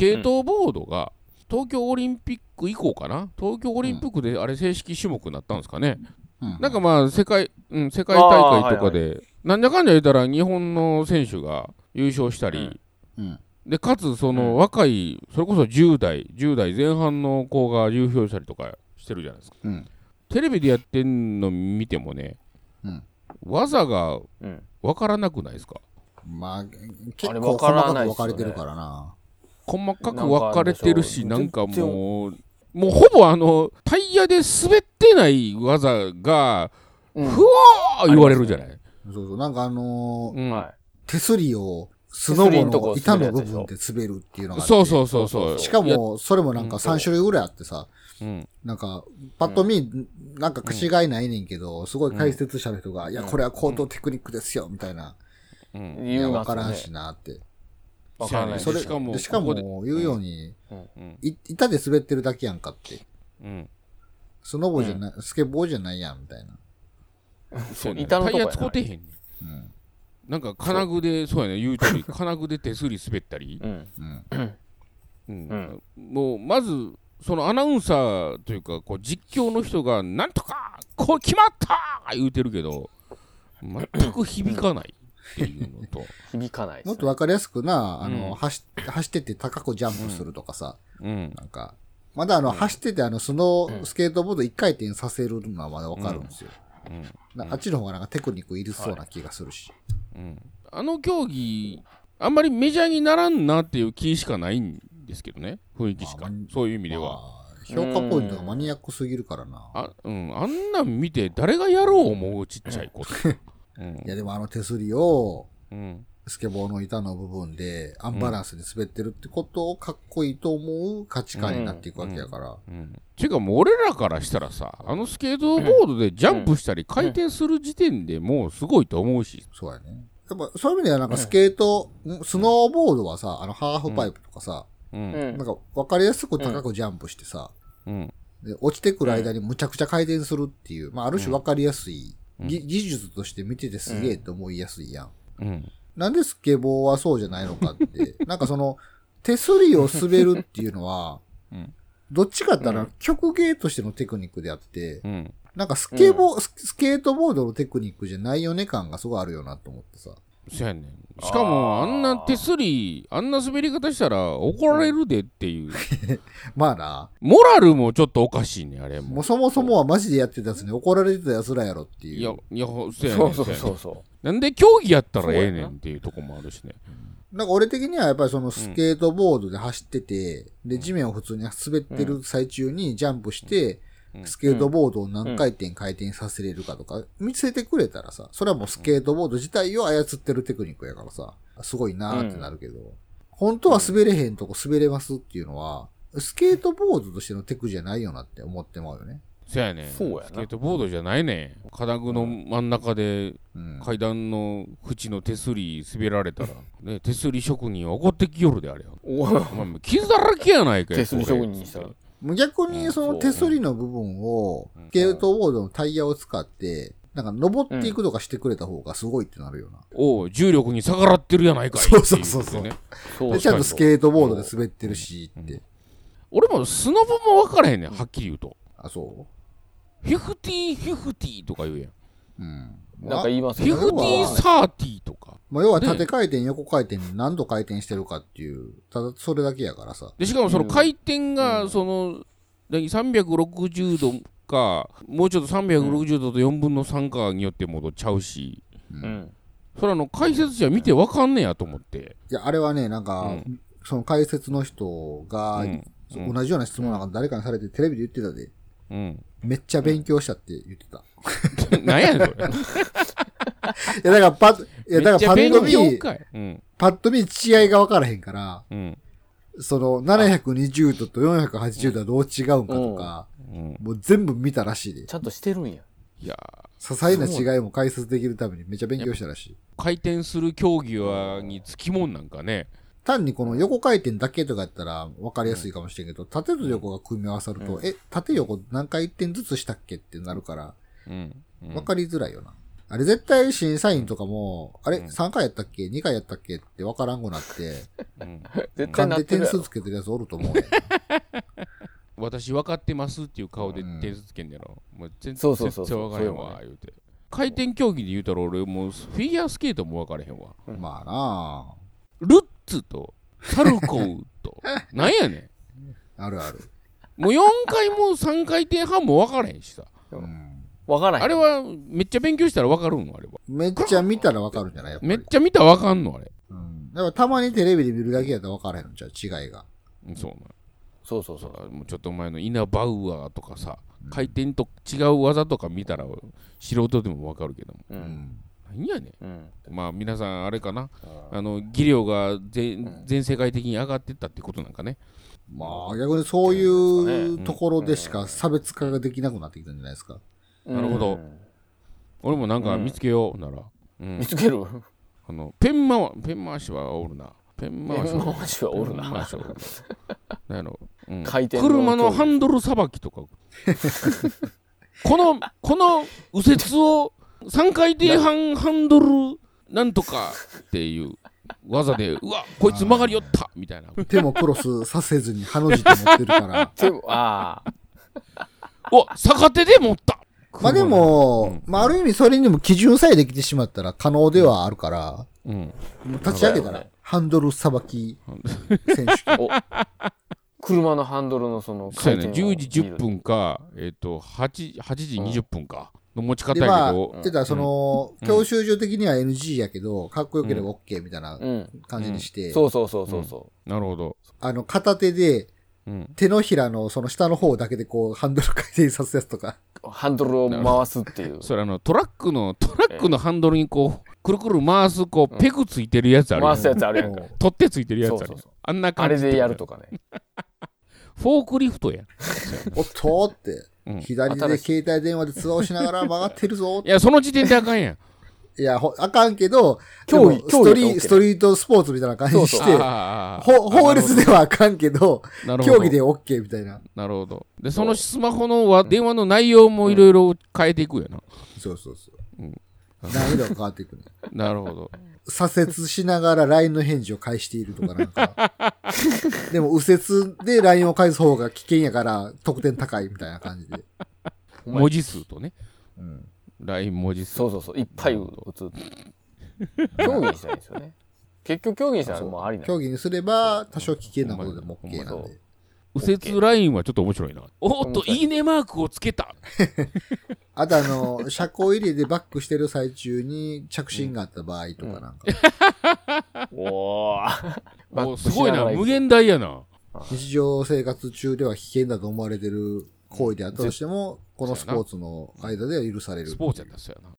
ケートボードが東京オリンピック以降かな？東京オリンピックであれ正式種目になったんですかね、うん。なんかまあ世界、うん、世界大会とかで、なんじゃかんじゃ言ったら日本の選手が優勝したり、うん。でかつそのうん。若いそれこそ10代10代前半の子が優勝したりとかしてるじゃないですか。うん。テレビでやってんの見てもねうん。技がうん。分からなくないですか？まあ結構細わかく分かれてるからな細かく分かれてるしななんんかもうもうほぼあのタイヤで滑ってない技がうん。ふわー言われるじゃない、そうそうなんかあのーうん。は手すりをスノボの板の部分で滑るっていうのがあって。そうそうそうそう。しかもそれもなんか3種類ぐらいあってさ。うん。なんか、パッと見、なんか口がいないねんけど、すごい解説者の人が、いや、これは高等テクニックですよ、みたいな。うん。い。いや、言いますよね。わからんしなって。わからない。それ、しかもでしかも、言うように、うん。い板で滑ってるだけやんかって。うん。スノボじゃない、スケボーじゃないやん、みたいな。そう板のタイヤ使うてへんねん。うん。なんか金具でそうやね。言う通り金具で手すり滑ったり、うん。うん。うん。もうまずそのアナウンサーというかこう実況の人がなんとかこう決まった言うてるけど全く響かないっていうのと、響かないですね。もっとわかりやすくな、あの、うん。走走ってて高くジャンプするとかさ、うん。なんか、まだあの、走っててあの、スノー、スケートボード一回転させるのはまだわかるんですよ。うん。なあっちの方がなんかテクニックいりそうな気がするし。うん、あの競技あんまりメジャーにならんなっていう気しかないんですけどね。雰囲気しか。まあそういう意味では。まあ評価ポイントがマニアックすぎるからな。あ,、うん、あんなん見て誰がやろう思うちっちゃい子って、うん。いやでもあの手すりを、うん。スケボーの板の部分でアンバランスに滑ってるってことをかっこいいと思う価値観になっていくわけやから。うん、ていうかもう俺らからしたらさあのスケートボードでジャンプしたり回転する時点でもうすごいと思うし、そうやね。やっぱそういう意味ではなんかスケート、ん。スノーボードはさ、あのハーフパイプとかさ、うん。うん。なんか分かりやすく高くジャンプしてさ、うん。で落ちてくる間にむちゃくちゃ回転するっていう、まあある種分かりやすい、ぎ技術として見ててすげえと思いやすいやん。うん。なんでスケボーはそうじゃないのかって、なんかその、手すりを滑るっていうのは、うん。どっちかって言ったら曲芸としてのテクニックであって、うん。なんかスケボー、ススケートボードのテクニックじゃないよね感がすごいあるよなと思ってさ。そうやねん。しかもあんな手すりあんな滑り方したら怒られるでっていう。まあな、モラルもちょっとおかしいねあれも。もうそもそもはマジでやってたやつに怒られてた奴らやろっていう。いやいやそうやねんそうそうそうそなんで競技やったらええねんっていうとこもあるしね。な。んか俺的にはやっぱりそのスケートボードで走ってて、で、地面を普通に滑ってる最中にジャンプして、スケートボードを何回転回転させれるかとか見せてくれたらさ、それはもうスケートボード自体を操ってるテクニックやからさ、すごいなーってなるけど、本当は滑れへんとこ滑れますっていうのは、スケートボードとしてのテクじゃないよなって思ってまうよね。そうやねん。そうやな。スケートボードじゃないねん。金具の真ん中でうん。階段の縁の手すり滑られたら、ね、手すり職人は怒ってきよるであれよう。おお前傷だらけやないかよ手すり職人にしたら。こ逆にその手すりの部分を、スケートボードのタイヤを使って、なんか登っていくとかしてくれた方がすごいってなるよな。れおう重力に逆らってるやないかいそうそうそうそう。で、ちゃんとスケートボードで滑ってるしって。俺もスノボも分からへんねんはっきり言うと。あ、そフィフティフィフティとか言うやん。ううん。なんか言いますフィフティサーティとか。まあ、要は縦回転、横回転に何度回転してるかっていう、ただそれだけやからさ。でしかもその回転がその何360度かもうちょっと360度と4分の3かによってもちゃうし。うん。それあの解説者見てわかんねやと思って。いや、あれはね、なんか、うその解説の人が、同じような質問なんか誰かにされてテレビで言ってたで、うんめっちゃ勉強したって言ってた。なんやねんそれいや、だからパッ、いや、だからパッと見、パッと見違いが分からへんから、うんその720度と480度はどう違うんかとか、うんもう全部見たらしいで。ちゃんとしてるんや。いや些細な違いも解説できるためにめっちゃ勉強したらしい。回転する競技はにつきもんなんかね単にこの横回転だけとかやったら分かりやすいかもしれんけど、縦と横が組み合わさると、え、縦横何回転ずつしたっけってなるから、うんうん分かりづらいよな。あれ絶対審査員とかも、あれうん ?3 回やったっけ ?2 回やったっけ？って分からんくなって、うん絶対勘で点数つけてるやつおると思うね。私分かってますっていう顔で点数つけんねやろ。もう全然そうそうそうそう全然分からへんわ、言うて。回転競技で言うたら俺もうフィギュアスケートも分からへんわ。まあなルッツとサルコウと、なんやねあ。あるある。ん。もう4回も3回転半も分からへんしさ。うんわからへん。あれはめっちゃ勉強したら分かるの？あれは。めっちゃ見たら分かるんじゃない？やっぱりめっちゃ見たら分かんの？あれ。うん。だからたまにテレビで見るだけやったら分からへんのじゃう？違いが。うんそうなんそうそうそう。もうちょっと前のイナバウアーとかさ、回転と違う技とか見たら素人でも分かるけども。う。うんん。何やねうん。ん。まあ皆さんあれかな。あの技量が全全世界的に上がってったってことなんかね。まあ逆にそういうところでしか差別化ができなくなってきたんじゃないですか。なるほどうん俺もなんか見つけようなら。うん見つける？あのペン回ペン回しはおるな。ペン回しはおるペンな回しはおるな。なんやろうん回転の車のハンドルさばきとか。この、この右折を3回転半ハンドルなんとかっていう技で、うわ、こいつ曲がりよったみたいな。手もクロスさせずにハの字で持ってるから。でもああ。お逆手で持ったまあでも、まあある意味それにも基準さえできてしまったら可能ではあるから、うん。もう立ち上げたら、ハンドルさばき選手権。お車のハンドルのそのそうやね、回転を10時10分か、えっ、と8、8時20分かの持ち方で、まあ、やけど、言ってたらその、うん教習所的には NG やけど、かっこよければ OK みたいなうん。感じにして、そうそうそうそうそなるほど。あの、片手で、うん。手のひらのその下の方だけでこう、ハンドル回転させるやつとか。う。ハンドルを回すっていう。それあの、トラックの、トラックのハンドルにこう、くるくる回す、こう、ペグついてるやつあるやん回すやつあるやんか。取ってついてるやつあるやんそうそうそうあんなあ感じれでやるとかね。フォークリフトやん。おっとってうん、左で携帯電話で通話をしながら曲がってるぞ い。や、その時点であかんやん。いや、ほあかんけど、競技でもストリストリートスポーツみたいな感じにして、ああほ法律ではあかんけど、なるほど競技で OK みたいな。なるほど。で、そのスマホのわ電話の内容もいろいろ変えていくやな。そうそうそう。うん難易度が変わっていくね。なるほど。左折しながら LINE の返事を返しているとかなんか。でも右折で LINE を返す方が危険やから得点高いみたいな感じで。文字数とね。うん。LINE 文字数。そうそうそう。いっぱい打つ。競技にしたらいいんですよね。結局競技にしたらもうありなの競技にすれば多少危険なことでも OK なんで。右折ラインはちょっと面白いな。おっと、いいいねマークをつけた。あとあの、車庫入れでバックしてる最中に着信があった場合とかなんか。おー。おすごいな。無限大やな。日常生活中では危険だと思われてる行為であったとしても、このスポーツの間では許される。スポーツやったらそうやな。